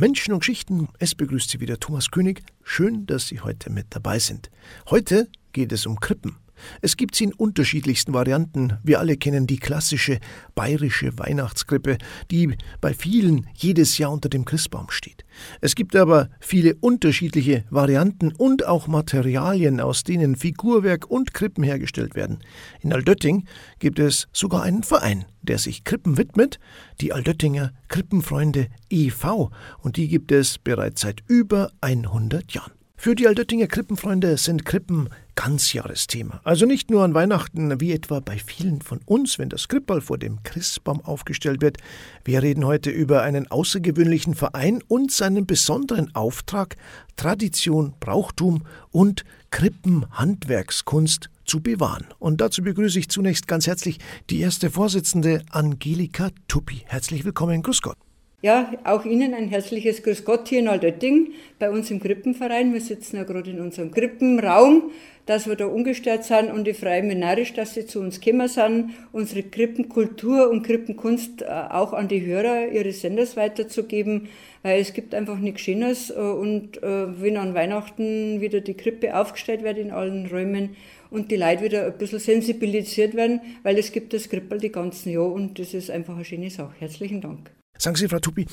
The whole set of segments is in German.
Menschen und Geschichten. Es begrüßt Sie wieder Thomas König. Schön, dass Sie heute mit dabei sind. Heute geht es um Krippen. Es gibt sie in unterschiedlichsten Varianten. Wir alle kennen die klassische bayerische Weihnachtskrippe, die bei vielen jedes Jahr unter dem Christbaum steht. Es gibt aber viele unterschiedliche Varianten und auch Materialien, aus denen Figurwerk und Krippen hergestellt werden. In Aldötting gibt es sogar einen Verein, der sich Krippen widmet, die Aldöttinger Krippenfreunde e.V. und die gibt es bereits seit über 100 Jahren. Für die Aldöttinger Krippenfreunde sind Krippen Ganzjahresthema. Also nicht nur an Weihnachten, wie etwa bei vielen von uns, wenn das Krippball vor dem Christbaum aufgestellt wird. Wir reden heute über einen außergewöhnlichen Verein und seinen besonderen Auftrag, Tradition, Brauchtum und Krippenhandwerkskunst zu bewahren. Und dazu begrüße ich zunächst ganz herzlich die erste Vorsitzende Angelika Tuppi. Herzlich willkommen, grüß Gott. Ja, auch Ihnen ein herzliches Grüß Gott hier in Altötting bei uns im Krippenverein. Wir sitzen ja gerade in unserem Krippenraum, dass wir da ungestört sind und ich freue mich narrisch, dass Sie zu uns gekommen sind, unsere Krippenkultur und Krippenkunst äh, auch an die Hörer Ihres Senders weiterzugeben, weil es gibt einfach nichts Schönes äh, und äh, wenn an Weihnachten wieder die Krippe aufgestellt wird in allen Räumen und die Leute wieder ein bisschen sensibilisiert werden, weil es gibt das Krippel die ganzen Jahr und das ist einfach eine schöne Sache. Herzlichen Dank. Sagen Sie, Frau Tuppi,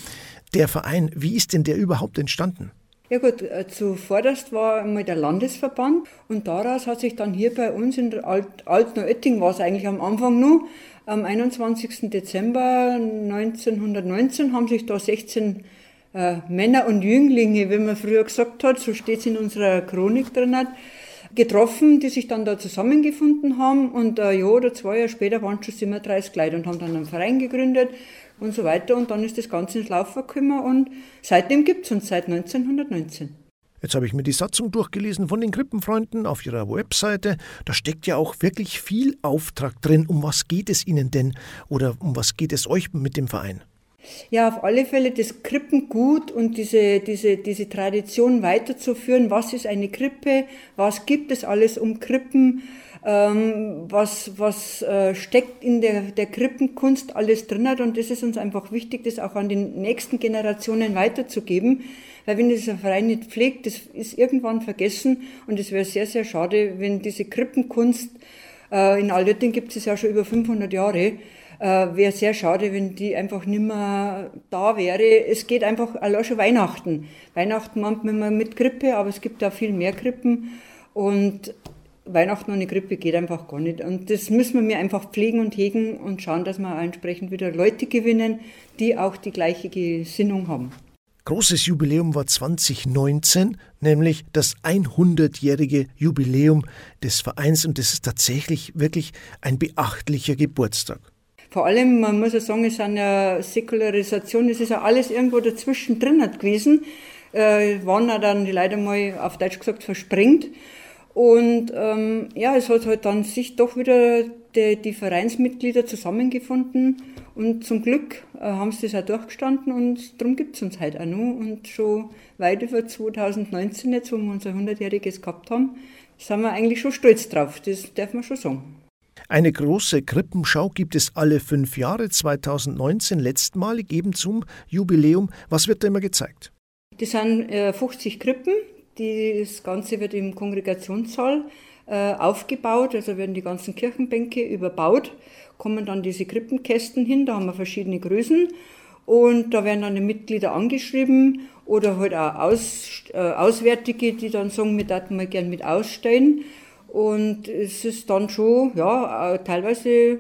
der Verein, wie ist denn der überhaupt entstanden? Ja gut, äh, zuvorderst war einmal der Landesverband und daraus hat sich dann hier bei uns in Alt Altneuötting, war es eigentlich am Anfang nur, am 21. Dezember 1919 haben sich da 16 äh, Männer und Jünglinge, wie man früher gesagt hat, so steht es in unserer Chronik drin, getroffen, die sich dann da zusammengefunden haben und ein Jahr oder zwei Jahre später waren schon 37 Leute und haben dann einen Verein gegründet und so weiter. Und dann ist das Ganze ins Laufen gekommen und seitdem gibt es uns, seit 1919. Jetzt habe ich mir die Satzung durchgelesen von den Krippenfreunden auf ihrer Webseite. Da steckt ja auch wirklich viel Auftrag drin. Um was geht es Ihnen denn oder um was geht es euch mit dem Verein? Ja, auf alle Fälle das Krippengut und diese, diese, diese Tradition weiterzuführen. Was ist eine Krippe? Was gibt es alles um Krippen? ähm, was, was äh, steckt in der, der Krippenkunst alles drin. Und das ist uns einfach wichtig, das auch an die nächsten Generationen weiterzugeben. Weil wenn dieser Verein nicht pflegt, das ist irgendwann vergessen. Und es wäre sehr, sehr schade, wenn diese Krippenkunst, äh, in Altötting gibt es ja schon über 500 Jahre, äh, wäre sehr schade, wenn die einfach nicht mehr da wäre. Es geht einfach allein schon Weihnachten. Weihnachten meint man immer mit Krippe, aber es gibt ja viel mehr Krippen. Und Weihnachten ohne Grippe geht einfach gar nicht. Und das müssen wir einfach pflegen und hegen und schauen, dass wir entsprechend wieder Leute gewinnen, die auch die gleiche Gesinnung haben. Großes Jubiläum war 2019, nämlich das 100-jährige Jubiläum des Vereins und das ist tatsächlich wirklich ein beachtlicher Geburtstag. Vor allem, man muss ja sagen, es ist eine Säkularisation, es ist ja alles irgendwo dazwischen drin gewesen, äh, waren ja dann die Leute mal auf Deutsch gesagt versprengt. Und ähm, ja, es hat halt dann sich doch wieder die, die Vereinsmitglieder zusammengefunden und zum Glück äh, haben sie das auch durchgestanden und darum gibt es uns heute auch noch. Und schon weit über 2019 jetzt, wo wir unser 100-jähriges gehabt haben, sind wir eigentlich schon stolz drauf, das darf man schon sagen. Eine große Krippenschau gibt es alle fünf Jahre, 2019 letztmalig eben zum Jubiläum. Was wird da immer gezeigt? Das sind äh, 50 Krippen, das Ganze wird im Kongregationssaal äh, aufgebaut, also werden die ganzen Kirchenbänke überbaut, kommen dann diese Krippenkästen hin, da haben wir verschiedene Größen und da werden dann die Mitglieder angeschrieben oder halt auch Aus, äh, Auswärtige, die dann sagen, wir würden mal gern mit ausstellen. Und es ist dann schon, ja, äh, teilweise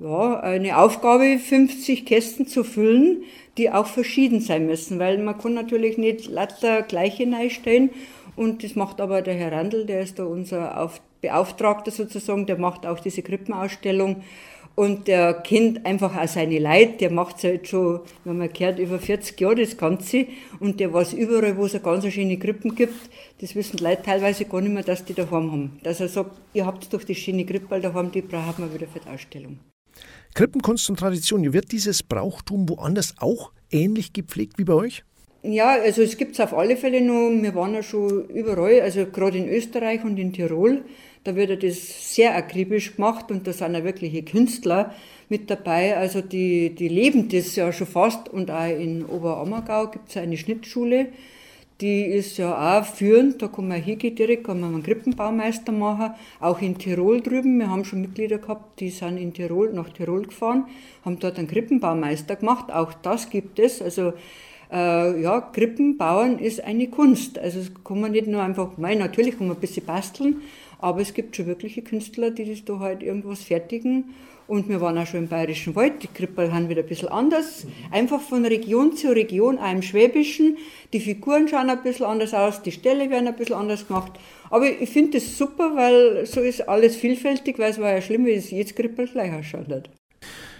ja, eine Aufgabe, 50 Kästen zu füllen, die auch verschieden sein müssen, weil man kann natürlich nicht lauter gleiche stellen und das macht aber der Herr Randl, der ist da unser Auf Beauftragter sozusagen, der macht auch diese Krippenausstellung und der kennt einfach auch seine Leute, der macht es halt schon, wenn man gehört, über 40 Jahre das Ganze und der weiß überall, wo es eine ganz schöne Krippen gibt, das wissen die Leute teilweise gar nicht mehr, dass die daheim haben. Dass er sagt, ihr habt doch die schöne Krippe daheim, die brauchen wir wieder für die Ausstellung. Krippenkunst und Tradition, wird dieses Brauchtum woanders auch ähnlich gepflegt wie bei euch? Ja, also es gibt es auf alle Fälle noch. Wir waren ja schon überall, also gerade in Österreich und in Tirol. Da wird das sehr akribisch gemacht und da sind ja wirkliche Künstler mit dabei. Also die, die leben das ja schon fast. Und auch in Oberammergau gibt es eine Schnittschule, die ist ja auch führend, da kann man hingehen direkt, kann man einen Krippenbaumeister machen. Auch in Tirol drüben, wir haben schon Mitglieder gehabt, die sind in Tirol, nach Tirol gefahren, haben dort einen Krippenbaumeister gemacht. Auch das gibt es. Also äh, ja, Krippenbauen ist eine Kunst. Also das kann man nicht nur einfach, nein, natürlich kann man ein bisschen basteln, aber es gibt schon wirkliche Künstler, die das da halt irgendwas fertigen. Und wir waren auch schon im Bayerischen Wald. Die Krippel haben wieder ein bisschen anders. Einfach von Region zu Region, auch im Schwäbischen. Die Figuren schauen ein bisschen anders aus, die Ställe werden ein bisschen anders gemacht. Aber ich finde das super, weil so ist alles vielfältig, weil es war ja schlimm, wie es jetzt Krippel gleich ausschaut hat.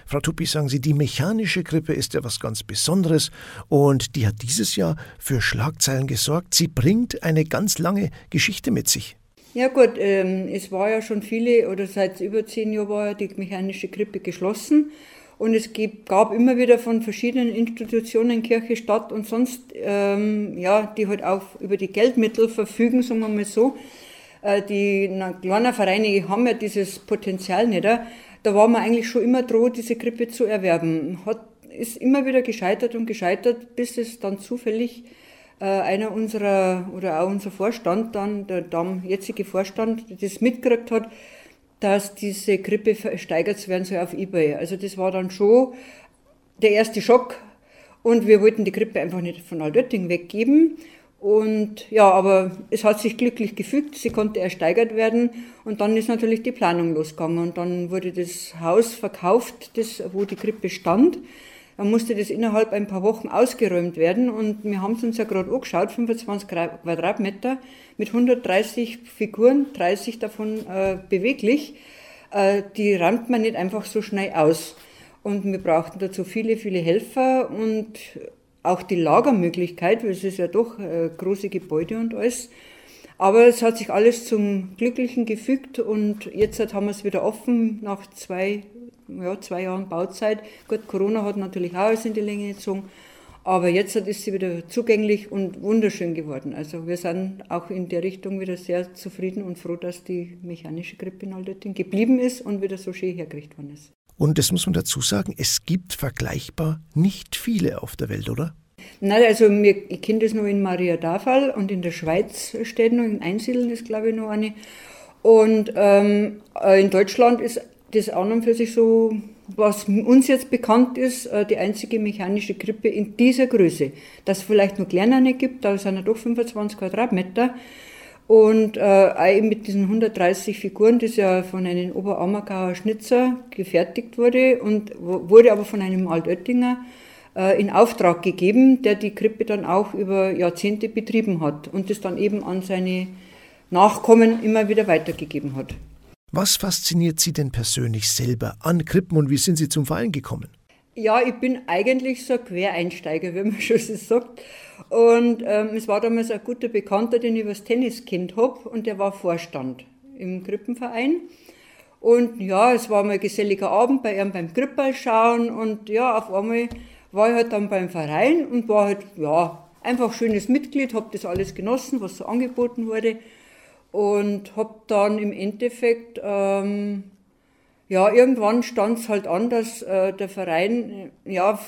Frau Tuppi, sagen Sie, die mechanische Krippe ist ja was ganz Besonderes und die hat dieses Jahr für Schlagzeilen gesorgt. Sie bringt eine ganz lange Geschichte mit sich. Ja gut, ähm, es war ja schon viele, oder seit über zehn Jahren war ja die mechanische Krippe geschlossen. Und es gab immer wieder von verschiedenen Institutionen, Kirche, Stadt und sonst, ähm, ja, die halt auch über die Geldmittel verfügen, sagen wir mal so. Äh, die kleinen Vereine haben ja dieses Potenzial nicht. Da war man eigentlich schon immer droht, diese Krippe zu erwerben. Hat, ist immer wieder gescheitert und gescheitert, bis es dann zufällig einer unserer, oder auch unser Vorstand dann, der jetzige Vorstand, das mitgekriegt hat, dass diese Grippe versteigert werden soll auf Ebay. Also das war dann schon der erste Schock und wir wollten die Grippe einfach nicht von Altötting weggeben. Und ja, aber es hat sich glücklich gefügt, sie konnte ersteigert werden und dann ist natürlich die Planung losgegangen und dann wurde das Haus verkauft, das, wo die Grippe stand. Dann musste das innerhalb ein paar Wochen ausgeräumt werden und wir haben es uns ja gerade angeschaut, 25 Quadratmeter mit 130 Figuren, 30 davon äh, beweglich. Äh, die räumt man nicht einfach so schnell aus. Und wir brauchten dazu viele, viele Helfer und auch die Lagermöglichkeit, weil es ist ja doch äh, große Gebäude und alles. Aber es hat sich alles zum Glücklichen gefügt und jetzt haben wir es wieder offen nach zwei ja, zwei Jahren Bauzeit. Gut, Corona hat natürlich auch alles in die Länge gezogen. Aber jetzt ist sie wieder zugänglich und wunderschön geworden. Also wir sind auch in der Richtung wieder sehr zufrieden und froh, dass die mechanische Grippe in Altötting geblieben ist und wieder so schön hergerichtet worden ist. Und das muss man dazu sagen, es gibt vergleichbar nicht viele auf der Welt, oder? Nein, also mir, ich kenne das nur in Maria Dafal und in der Schweiz steht noch, in Einsiedeln ist glaube ich noch eine. Und ähm, äh, in Deutschland ist das an und für sich so, was uns jetzt bekannt ist, äh, die einzige mechanische Krippe in dieser Größe. Dass es vielleicht noch kleinere gibt, da sind ja doch 25 Quadratmeter. Und äh, mit diesen 130 Figuren, das ja von einem Oberammergauer Schnitzer gefertigt wurde und wurde aber von einem Altöttinger äh, in Auftrag gegeben, der die Krippe dann auch über Jahrzehnte betrieben hat und das dann eben an seine Nachkommen immer wieder weitergegeben hat. Was fasziniert Sie denn persönlich selber an Krippen und wie sind Sie zum Verein gekommen? Ja, ich bin eigentlich so ein Quereinsteiger, wie man schon so sagt. Und ähm, es war damals ein guter Bekannter, den ich über das Tenniskind habe, und der war Vorstand im Krippenverein. Und ja, es war mal ein geselliger Abend bei ihm beim Krippball schauen und ja, auf einmal war ich halt dann beim Verein und war halt, ja, einfach schönes Mitglied, habe das alles genossen, was so angeboten wurde und habe dann im Endeffekt, ähm, ja, irgendwann stand es halt an, dass äh, der Verein äh, ja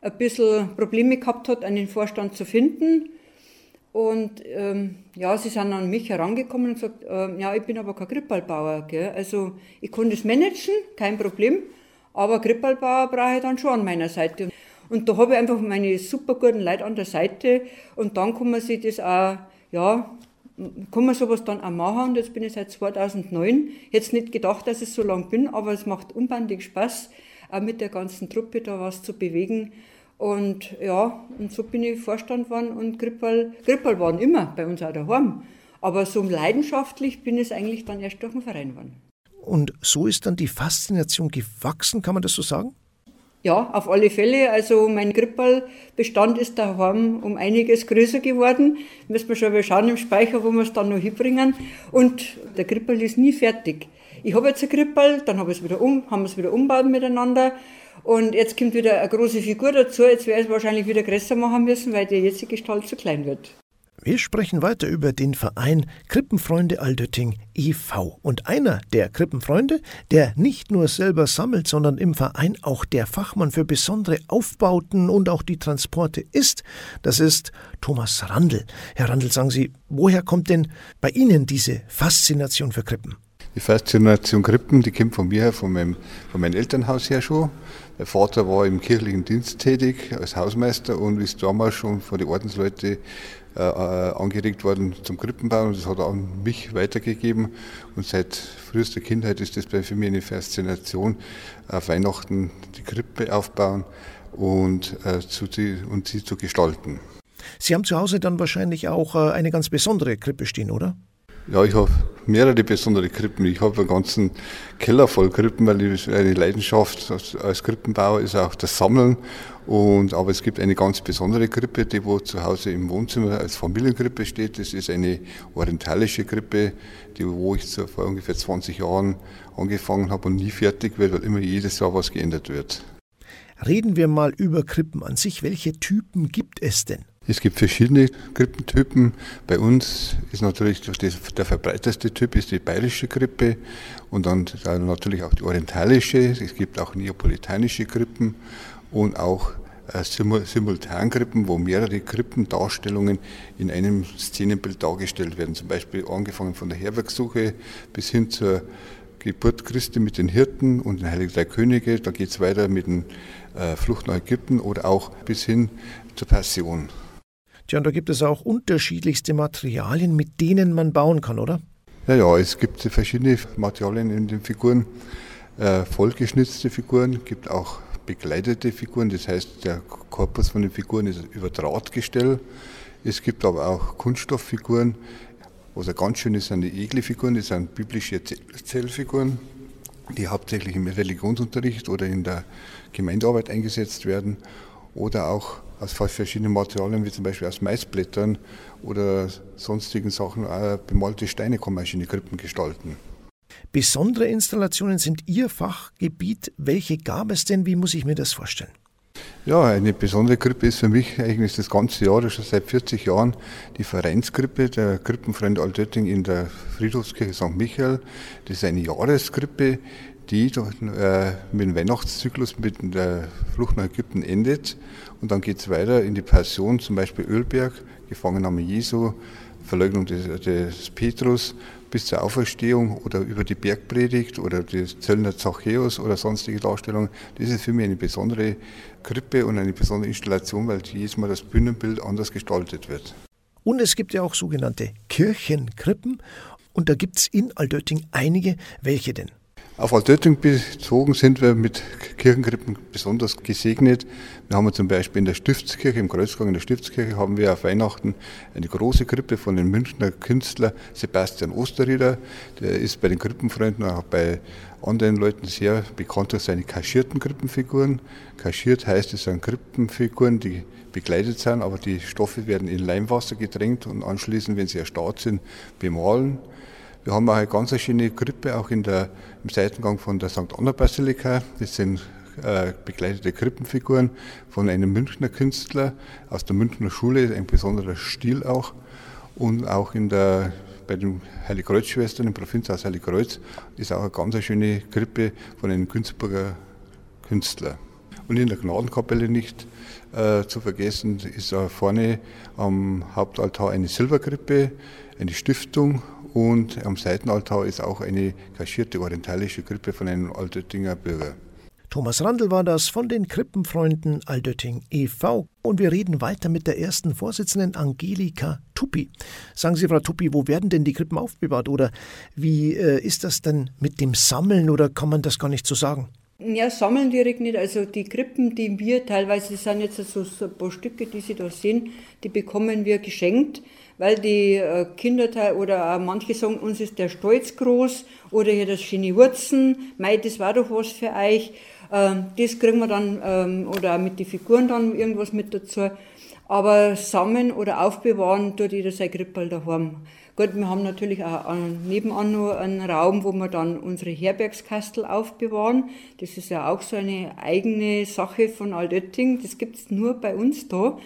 ein bisschen Probleme gehabt hat, einen Vorstand zu finden. Und ähm, ja, sie sind an mich herangekommen und gesagt, äh, ja, ich bin aber kein Grippballbauer. Gell? Also ich kann das managen, kein Problem, aber Grippballbauer brauche ich dann schon an meiner Seite. Und da habe ich einfach meine super guten Leute an der Seite und dann kann man sich das auch ja, kann man sowas dann auch machen und jetzt bin ich seit 2009. Jetzt nicht gedacht, dass ich so lang bin, aber es macht unbandig Spaß, auch mit der ganzen Truppe da was zu bewegen. Und ja, und so bin ich Vorstand geworden und Grippal, Grippal waren immer bei uns auch daheim. Aber so leidenschaftlich bin ich eigentlich dann erst durch den Verein geworden. Und so ist dann die Faszination gewachsen, kann man das so sagen? Ja, auf alle Fälle. Also mein Grippballbestand ist daheim um einiges größer geworden. Müssen wir schon mal schauen im Speicher, wo wir es dann noch hinbringen. Und der Grippball ist nie fertig. Ich habe jetzt ein Grippball, dann habe ich es wieder um, haben wir es wieder umbaut miteinander. Und jetzt kommt wieder eine große Figur dazu. Jetzt werde ich es wahrscheinlich wieder größer machen müssen, weil der jetzige Stall zu klein wird. Wir sprechen weiter über den Verein Krippenfreunde Aldötting e.V. Und einer der Krippenfreunde, der nicht nur selber sammelt, sondern im Verein auch der Fachmann für besondere Aufbauten und auch die Transporte ist, das ist Thomas Randl. Herr Randl, sagen Sie, woher kommt denn bei Ihnen diese Faszination für Krippen? Die Faszination Krippen, die kommt von mir, von meinem, von meinem Elternhaus her schon. Mein Vater war im kirchlichen Dienst tätig als Hausmeister und ist damals schon von den Ordensleuten äh, angeregt worden zum Krippenbau und das hat er an mich weitergegeben. Und seit frühester Kindheit ist das für mich eine Faszination, auf Weihnachten die Krippe aufbauen und, äh, zu, und sie zu gestalten. Sie haben zu Hause dann wahrscheinlich auch äh, eine ganz besondere Krippe stehen, oder? Ja, ich habe mehrere besondere Krippen. Ich habe einen ganzen Keller voll Krippen, weil eine Leidenschaft als Krippenbauer ist auch das Sammeln. Und, aber es gibt eine ganz besondere Krippe, die wo zu Hause im Wohnzimmer als Familienkrippe steht. Das ist eine orientalische Krippe, die wo ich vor ungefähr 20 Jahren angefangen habe und nie fertig wird, weil immer jedes Jahr was geändert wird. Reden wir mal über Krippen an sich. Welche Typen gibt es denn? Es gibt verschiedene Grippentypen. Bei uns ist natürlich der verbreiteste Typ ist die bayerische Grippe und dann natürlich auch die orientalische. Es gibt auch neapolitanische Grippen und auch äh, Simultangrippen, wo mehrere Krippendarstellungen in einem Szenenbild dargestellt werden. Zum Beispiel angefangen von der Herbergsuche bis hin zur Geburt Christi mit den Hirten und den Heiligen Drei Könige. Da geht es weiter mit den äh, Flucht nach Ägypten oder auch bis hin zur Passion. Tja, und da gibt es auch unterschiedlichste Materialien, mit denen man bauen kann, oder? Ja, ja, es gibt verschiedene Materialien in den Figuren. Äh, vollgeschnitzte Figuren, gibt auch begleitete Figuren, das heißt, der Korpus von den Figuren ist über Drahtgestell. Es gibt aber auch Kunststofffiguren. Was also ganz schön ist, sind die Egle-Figuren, das sind biblische Zellfiguren, die hauptsächlich im Religionsunterricht oder in der Gemeindearbeit eingesetzt werden oder auch aus verschiedenen Materialien, wie zum Beispiel aus Maisblättern oder sonstigen Sachen, auch bemalte Steine kann man in die Krippen gestalten. Besondere Installationen sind Ihr Fachgebiet. Welche gab es denn? Wie muss ich mir das vorstellen? Ja, eine besondere Krippe ist für mich eigentlich das ganze Jahr, schon seit 40 Jahren, die Vereinskrippe der Krippenfreunde Altötting in der Friedhofskirche St. Michael. Das ist eine Jahreskrippe, die äh, mit dem Weihnachtszyklus mit der Flucht nach Ägypten endet. Und dann geht es weiter in die Passion, zum Beispiel Ölberg, Gefangennahme Jesu, Verleugnung des, des, Petrus bis zur Auferstehung oder über die Bergpredigt oder das Zöllner Zachäus oder sonstige Darstellungen. Das ist für mich eine besondere Krippe und eine besondere Installation, weil jedes Mal das Bühnenbild anders gestaltet wird. Und es gibt ja auch sogenannte Kirchenkrippen. Und da gibt es in Aldötting einige. Welche denn? Auf Altötting bezogen sind wir mit Kirchenkrippen besonders gesegnet. Wir haben zum Beispiel in der Stiftskirche, im Kreuzgang in der Stiftskirche, haben wir auf Weihnachten eine große Krippe von dem Münchner Künstler Sebastian Osterrieder. Der ist bei den Krippenfreunden, auch bei anderen Leuten sehr bekannt durch seine kaschierten Krippenfiguren. Kaschiert heißt, es sind Krippenfiguren, die begleitet sind, aber die Stoffe werden in Leimwasser getränkt und anschließend, wenn sie erstarrt sind, bemalen. Wir haben auch eine ganz schöne Krippe auch in der, im Seitengang von der St. Anna Basilika. Das sind äh, begleitete Krippenfiguren von einem Münchner Künstler aus der Münchner Schule, ein besonderer Stil auch. Und auch in der, bei den Heiligkreuzschwestern im Provinzhaus Heiligkreuz ist auch eine ganz schöne Krippe von einem Günzburger Künstler. Und in der Gnadenkapelle nicht äh, zu vergessen ist auch vorne am Hauptaltar eine Silberkrippe, eine Stiftung und am Seitenaltar ist auch eine kaschierte orientalische Krippe von einem Altöttinger Bürger. Thomas Randl war das von den Krippenfreunden Aldötting e.V. Und wir reden weiter mit der ersten Vorsitzenden Angelika Tuppi. Sagen Sie, Frau Tuppi, wo werden denn die Krippen aufbewahrt? Oder wie äh, ist das denn mit dem Sammeln oder kann man das gar nicht so sagen? Ja, sammeln direkt nicht. Also die Krippen, die wir teilweise sind jetzt so, so ein paar Stücke, die Sie da sehen, die bekommen wir geschenkt weil die äh, Kinder oder auch manche sagen, uns ist der Stolz groß oder hier das schöne Wurzen, mei, das war doch was für euch. Ähm, das kriegen wir dann, ähm, oder mit den Figuren dann irgendwas mit dazu. Aber sammeln oder aufbewahren tut jeder sein Krippel daheim. Gut, wir haben natürlich auch nebenan nur einen Raum, wo wir dann unsere Herbergskastel aufbewahren. Das ist ja auch so eine eigene Sache von Altötting. Das gibt es nur bei uns da.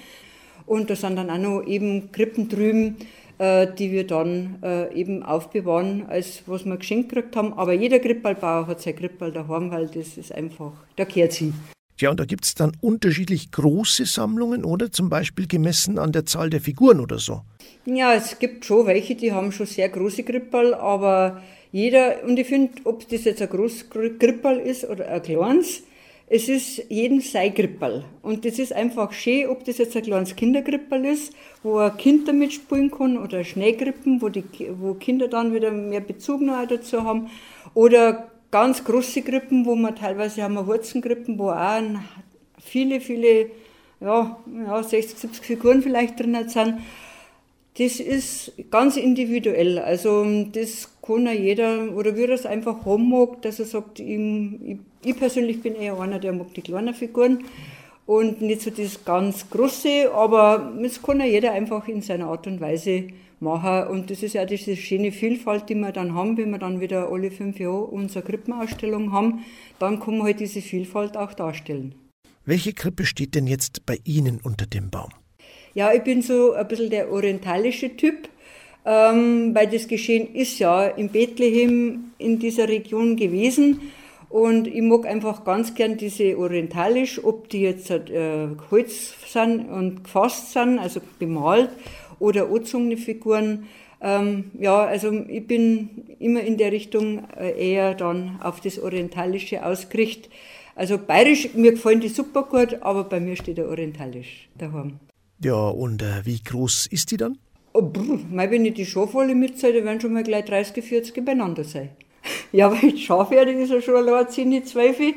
Und da sind dann auch noch eben Krippen drüben, äh, die wir dann äh, eben aufbewahren, als was wir geschenkt gekriegt haben. Aber jeder Krippballbauer hat sein Krippball daheim, weil das ist einfach, da kehrt sie. Ja, und da gibt es dann unterschiedlich große Sammlungen, oder? Zum Beispiel gemessen an der Zahl der Figuren oder so. Ja, es gibt schon welche, die haben schon sehr große Krippball, aber jeder, und ich finde, ob das jetzt ein großes Krippball ist oder ein kleines, es ist jeden sein Krippball. Und das ist einfach schön, ob das jetzt ein kleines Kinderkrippball ist, wo ein Kind damit spielen kann, oder Schneekrippen, wo, die, wo Kinder dann wieder mehr Bezug noch dazu haben, oder ganz große Krippen, wo wir teilweise haben wir Wurzenkrippen, wo auch viele, viele, ja, ja 60, 70 Figuren vielleicht drin sind. Das ist ganz individuell. Also das kann ja jeder, oder er es einfach haben mag, dass er sagt, ich, ich, ich persönlich bin eher einer, der mag die kleinen Figuren und nicht so das ganz Große, aber das kann ja jeder einfach in seiner Art und Weise machen. Und das ist ja diese schöne Vielfalt, die wir dann haben, wenn wir dann wieder alle fünf Jahre unsere Krippenausstellung haben, dann kann man halt diese Vielfalt auch darstellen. Welche Krippe steht denn jetzt bei Ihnen unter dem Baum? Ja, ich bin so ein bisschen der orientalische Typ, ähm, weil das Geschehen ist ja in Bethlehem in dieser Region gewesen. Und ich mag einfach ganz gern diese orientalisch, ob die jetzt äh, Holz sind und gefasst sind, also bemalt, oder angezogene Figuren. Ähm, ja, also ich bin immer in der Richtung äh, eher dann auf das Orientalische ausgerichtet. Also bayerisch, mir gefallen die super gut, aber bei mir steht der Orientalisch daheim. Ja, und äh, wie groß ist die dann? Oh, brr, wenn ich die Schafwolle mitzähle, werden schon mal gleich 30, 40 beieinander sein. Ja, weil die Schafherde ist ja schon allein 10, 12.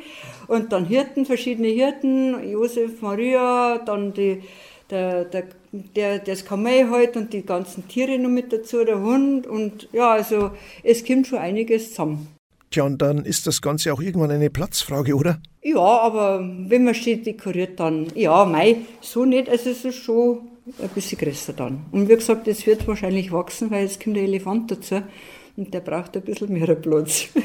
Und dann Hirten, verschiedene Hirten, Josef, Maria, dann die, der, der der, das Kamel halt und die ganzen Tiere noch mit dazu, der Hund und ja, also es kommt schon einiges zusammen. Tja, und dann ist das Ganze auch irgendwann eine Platzfrage, oder? Ja, aber wenn man steht dekoriert, dann ja, mei, so nicht, also es ist schon ein bisschen größer dann. Und wie gesagt, es wird wahrscheinlich wachsen, weil jetzt kommt der Elefant dazu und der braucht ein bisschen mehr Platz.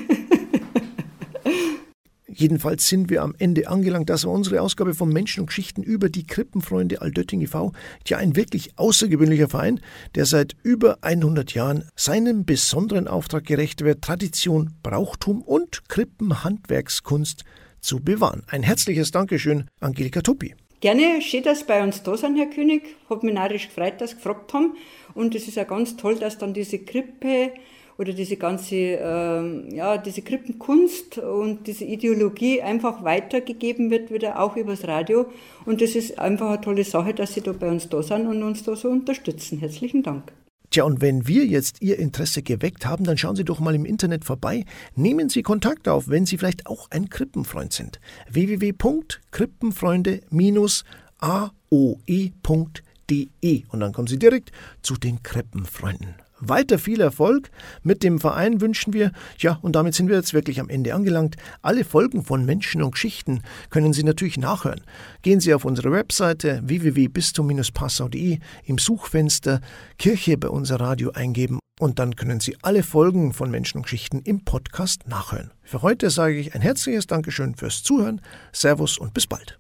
Jedenfalls sind wir am Ende angelangt. Das war unsere Ausgabe von Menschen und Geschichten über die Krippenfreunde Aldötting e.V. Ja, ein wirklich außergewöhnlicher Verein, der seit über 100 Jahren seinem besonderen Auftrag gerecht wird, Tradition, Brauchtum und Krippenhandwerkskunst zu bewahren. Ein herzliches Dankeschön, Angelika Tuppi. Gerne, schön, dass Sie bei uns da sind, Herr König. Hat mich narrisch gefreut, dass Sie gefragt haben. Und es ist ja ganz toll, dass dann diese Krippe oder diese ganze, äh, ja, diese Krippenkunst und diese Ideologie einfach weitergegeben wird, wieder auch übers Radio. Und das ist einfach eine tolle Sache, dass Sie da bei uns da sind und uns da so unterstützen. Herzlichen Dank. Tja, und wenn wir jetzt Ihr Interesse geweckt haben, dann schauen Sie doch mal im Internet vorbei. Nehmen Sie Kontakt auf, wenn Sie vielleicht auch ein Krippenfreund sind. www.krippenfreunde-aoe.de und dann kommen Sie direkt zu den Krippenfreunden. Weiter viel Erfolg mit dem Verein wünschen wir. Ja, und damit sind wir jetzt wirklich am Ende angelangt. Alle Folgen von Menschen und Geschichten können Sie natürlich nachhören. Gehen Sie auf unsere Webseite www.bistum-passau.de im Suchfenster Kirche bei unser Radio eingeben und dann können Sie alle Folgen von Menschen und Geschichten im Podcast nachhören. Für heute sage ich ein herzliches Dankeschön fürs Zuhören. Servus und bis bald.